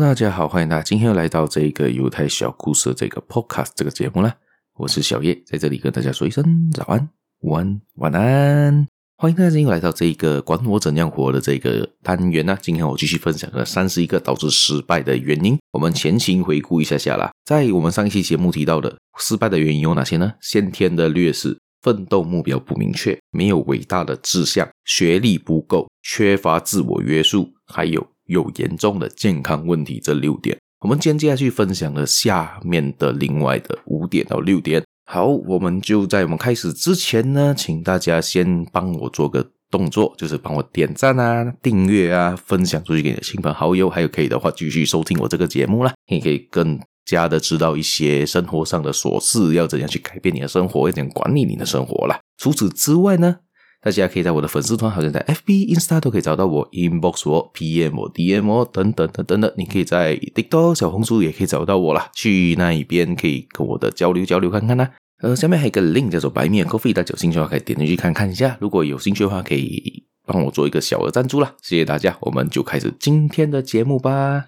大家好，欢迎大家今天又来到这个犹太小故事这个 podcast 这个节目啦。我是小叶，在这里跟大家说一声早安、午安、晚安。欢迎大家又来到这个管我怎样活的这个单元呢。今天我继续分享了三十一个导致失败的原因。我们前情回顾一下下啦，在我们上一期节目提到的失败的原因有哪些呢？先天的劣势、奋斗目标不明确、没有伟大的志向、学历不够、缺乏自我约束，还有。有严重的健康问题，这六点，我们今天接下去分享了下面的另外的五点到六点。好，我们就在我们开始之前呢，请大家先帮我做个动作，就是帮我点赞啊、订阅啊、分享出去给你的亲朋好友，还有可以的话继续收听我这个节目啦。你可以更加的知道一些生活上的琐事，要怎样去改变你的生活，要怎样管理你的生活啦。除此之外呢，大家可以在我的粉丝团，好像在 FB、Insta 都可以找到我，inbox 我、PM 我、DM 我等等等等的。你可以在 TikTok、小红书也可以找到我啦，去那一边可以跟我的交流交流看看啦。呃，下面还有一个 link 叫做白面 Coffee，大家有兴趣的话可以点进去看看一下。如果有兴趣的话，可以帮我做一个小额赞助啦，谢谢大家。我们就开始今天的节目吧。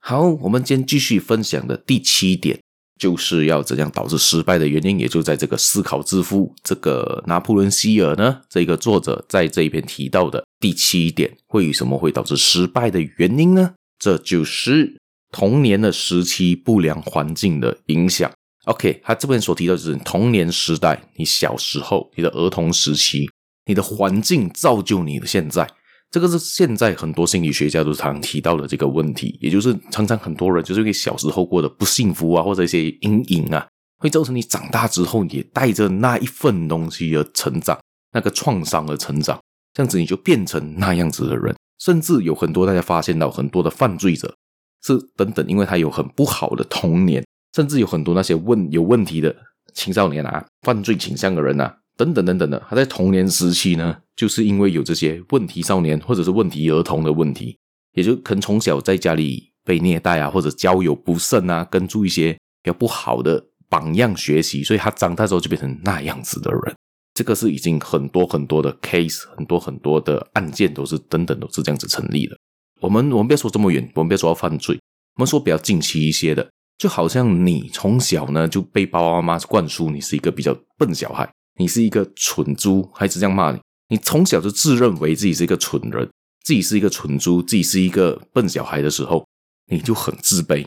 好，我们今天继续分享的第七点。就是要怎样导致失败的原因，也就在这个思考之父这个拿破仑希尔呢，这个作者在这一篇提到的第七点，为什么会导致失败的原因呢？这就是童年的时期不良环境的影响。OK，他这边所提到就是童年时代，你小时候，你的儿童时期，你的环境造就你的现在。这个是现在很多心理学家都常提到的这个问题，也就是常常很多人就是因为小时候过得不幸福啊，或者一些阴影啊，会造成你长大之后也带着那一份东西而成长，那个创伤而成长，这样子你就变成那样子的人。甚至有很多大家发现到很多的犯罪者是等等，因为他有很不好的童年，甚至有很多那些问有问题的青少年啊，犯罪倾向的人啊。等等等等的，他在童年时期呢，就是因为有这些问题少年或者是问题儿童的问题，也就可能从小在家里被虐待啊，或者交友不慎啊，跟住一些比较不好的榜样学习，所以他长大之后就变成那样子的人。这个是已经很多很多的 case，很多很多的案件都是等等都是这样子成立的。我们我们不要说这么远，我们不要说到犯罪，我们说比较近期一些的，就好像你从小呢就被爸爸妈妈灌输你是一个比较笨小孩。你是一个蠢猪，还是这样骂你？你从小就自认为自己是一个蠢人，自己是一个蠢猪，自己是一个笨小孩的时候，你就很自卑，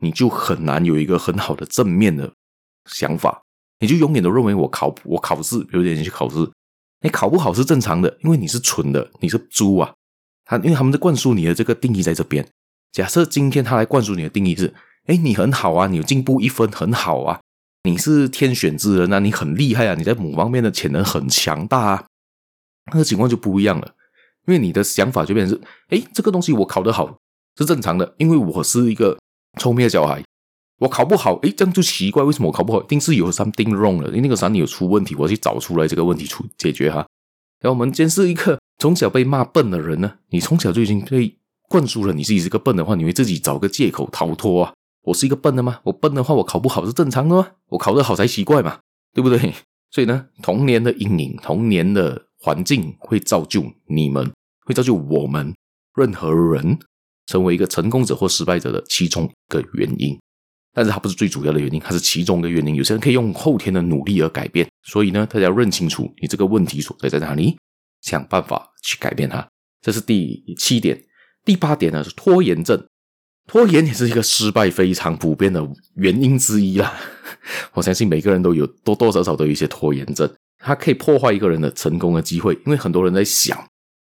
你就很难有一个很好的正面的想法，你就永远都认为我考我考试，比如说你去考试，你考不好是正常的，因为你是蠢的，你是猪啊。他因为他们在灌输你的这个定义在这边。假设今天他来灌输你的定义是，哎，你很好啊，你有进步一分，很好啊。你是天选之人啊，你很厉害啊，你在某方面的潜能很强大啊，那个情况就不一样了，因为你的想法就变成是，诶，这个东西我考得好是正常的，因为我是一个聪明的小孩，我考不好，诶，这样就奇怪，为什么我考不好？一定是有 something wrong 了，因为那个啥你有出问题，我去找出来这个问题出解决哈。然后我们今天是一个从小被骂笨的人呢，你从小就已经被灌输了你自己是个笨的话，你会自己找个借口逃脱啊。我是一个笨的吗？我笨的话，我考不好是正常的吗？我考得好才奇怪嘛，对不对？所以呢，童年的阴影、童年的环境会造就你们，会造就我们任何人成为一个成功者或失败者的其中一个原因。但是它不是最主要的原因，它是其中一个原因。有些人可以用后天的努力而改变。所以呢，大家要认清楚你这个问题所在在哪里，想办法去改变它。这是第七点。第八点呢是拖延症。拖延也是一个失败非常普遍的原因之一啦。我相信每个人都有多多少少都有一些拖延症，它可以破坏一个人的成功的机会。因为很多人在想，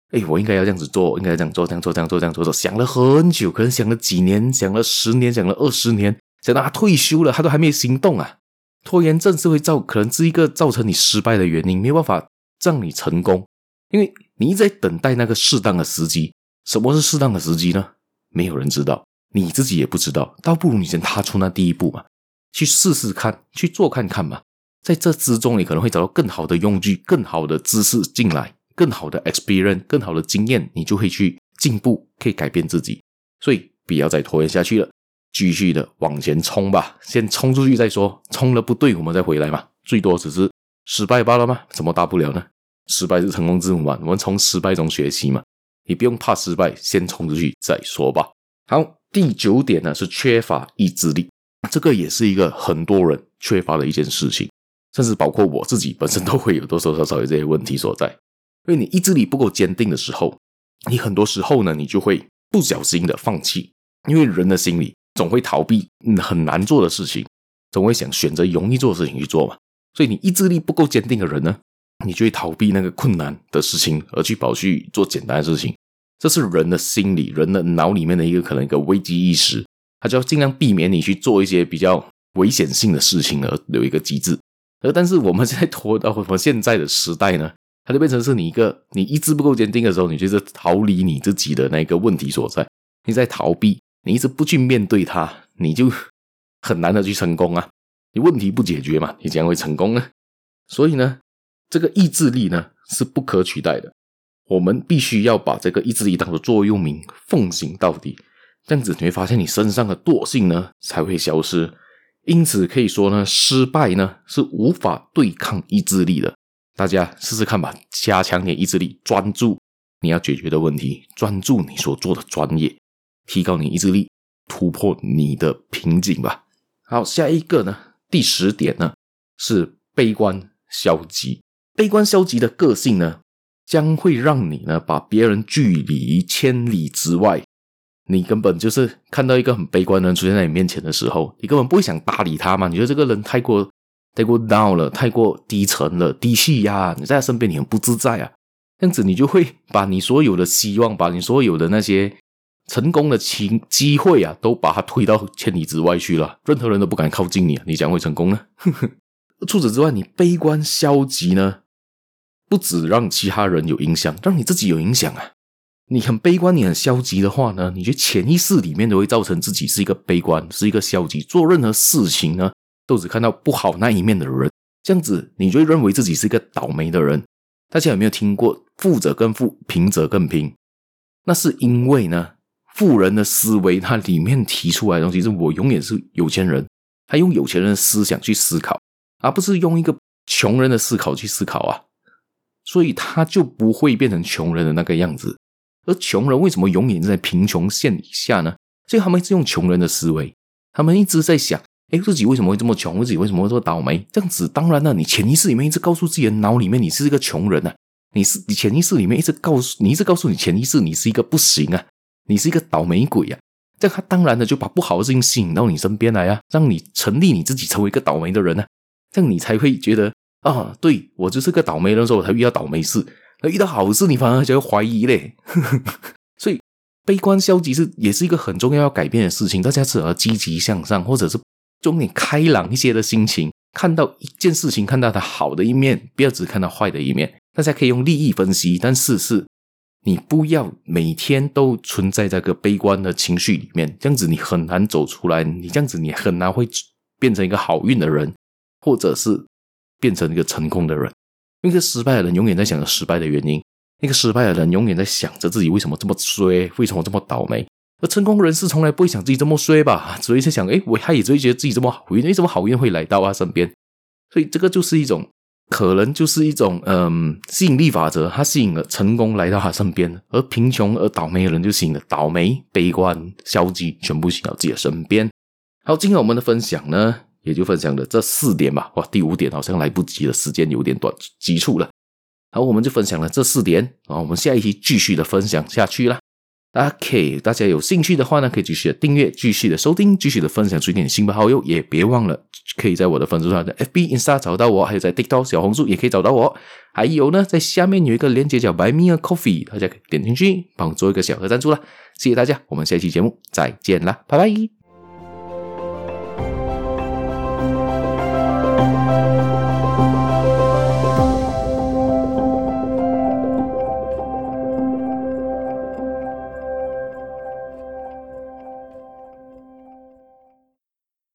哎，我应该要这样子做，应该这样做，这样做，这样做，这样做，做，想了很久，可能想了几年，想了十年，想了二十年，想到他退休了，他都还没行动啊。拖延症是会造，可能是一个造成你失败的原因，没有办法让你成功，因为你一直在等待那个适当的时机。什么是适当的时机呢？没有人知道。你自己也不知道，倒不如你先踏出那第一步嘛，去试试看，去做看看嘛。在这之中，你可能会找到更好的用具、更好的知识进来，更好的 experience、更好的经验，你就会去进步，可以改变自己。所以不要再拖延下去了，继续的往前冲吧。先冲出去再说，冲了不对，我们再回来嘛。最多只是失败罢了吗？什么大不了呢？失败是成功之母嘛。我们从失败中学习嘛。你不用怕失败，先冲出去再说吧。好。第九点呢是缺乏意志力，这个也是一个很多人缺乏的一件事情，甚至包括我自己本身都会有多多少少有这些问题所在。因为你意志力不够坚定的时候，你很多时候呢，你就会不小心的放弃。因为人的心里总会逃避很难做的事情，总会想选择容易做的事情去做嘛。所以你意志力不够坚定的人呢，你就会逃避那个困难的事情，而去跑去做简单的事情。这是人的心理，人的脑里面的一个可能一个危机意识，他就要尽量避免你去做一些比较危险性的事情而有一个机制。而但是我们现在拖到 我们现在的时代呢，它就变成是你一个你意志不够坚定的时候，你就是逃离你自己的那个问题所在，你在逃避，你一直不去面对它，你就很难的去成功啊！你问题不解决嘛，你怎样会成功呢？所以呢，这个意志力呢是不可取代的。我们必须要把这个意志力当作座右铭，奉行到底。这样子你会发现，你身上的惰性呢才会消失。因此可以说呢，失败呢是无法对抗意志力的。大家试试看吧，加强点意志力，专注你要解决的问题，专注你所做的专业，提高你意志力，突破你的瓶颈吧。好，下一个呢，第十点呢是悲观消极。悲观消极的个性呢，将会让你呢把别人拒离千里之外。你根本就是看到一个很悲观的人出现在你面前的时候，你根本不会想搭理他嘛？你觉得这个人太过太过 down 了，太过低沉了，低气压，你在他身边你很不自在啊。这样子你就会把你所有的希望，把你所有的那些成功的机机会啊，都把它推到千里之外去了。任何人都不敢靠近你，你将会成功呢？除此之外，你悲观消极呢，不止让其他人有影响，让你自己有影响啊。你很悲观，你很消极的话呢，你就潜意识里面都会造成自己是一个悲观，是一个消极，做任何事情呢都只看到不好那一面的人，这样子你就会认为自己是一个倒霉的人。大家有没有听过“富者更富，贫者更贫”？那是因为呢，富人的思维它里面提出来的东西是我永远是有钱人，他用有钱人的思想去思考，而不是用一个穷人的思考去思考啊，所以他就不会变成穷人的那个样子。而穷人为什么永远在贫穷线以下呢？所以他们一直用穷人的思维，他们一直在想：哎，自己为什么会这么穷？自己为什么会这么倒霉？这样子，当然了，你潜意识里面一直告诉自己的脑里面，你是一个穷人啊！你是你潜意识里面一直告诉你，一直告诉你潜意识，你是一个不行啊，你是一个倒霉鬼啊！这样他当然的就把不好的事情吸引到你身边来啊，让你成立你自己成为一个倒霉的人啊！这样你才会觉得啊，对，我就是个倒霉人的时候，我才遇到倒霉事。遇到好事，你反而就会怀疑嘞。所以，悲观消极是也是一个很重要要改变的事情。大家只要积极向上，或者是重点开朗一些的心情，看到一件事情，看到它好的一面，不要只看到坏的一面。大家可以用利益分析，但是是你不要每天都存在这个悲观的情绪里面，这样子你很难走出来。你这样子你很难会变成一个好运的人，或者是变成一个成功的人。那个失败的人永远在想着失败的原因，那个失败的人永远在想着自己为什么这么衰，为什么这么倒霉。而成功人士从来不会想自己这么衰吧，只会在想，哎，我他也只会觉得自己这么好运，为什么好运会来到他身边？所以这个就是一种，可能就是一种，嗯，吸引力法则，他吸引了成功来到他身边，而贫穷而倒霉的人就吸引了倒霉、悲观、消极，全部吸引到自己的身边。好，今天我们的分享呢，也就分享了这四点吧，哇，第五点好像来不及了，时间有点短，急促了。好，我们就分享了这四点，啊，我们下一期继续的分享下去啦。OK，大家有兴趣的话呢，可以继续的订阅，继续的收听，继续的分享出一点新朋好友，也别忘了可以在我的粉丝团的 FB、Insta 找到我，还有在 TikTok、小红书也可以找到我。还有呢，在下面有一个链接叫 Buy Me a Coffee，大家可以点进去帮我做一个小额赞助啦。谢谢大家，我们下期节目再见啦，拜拜。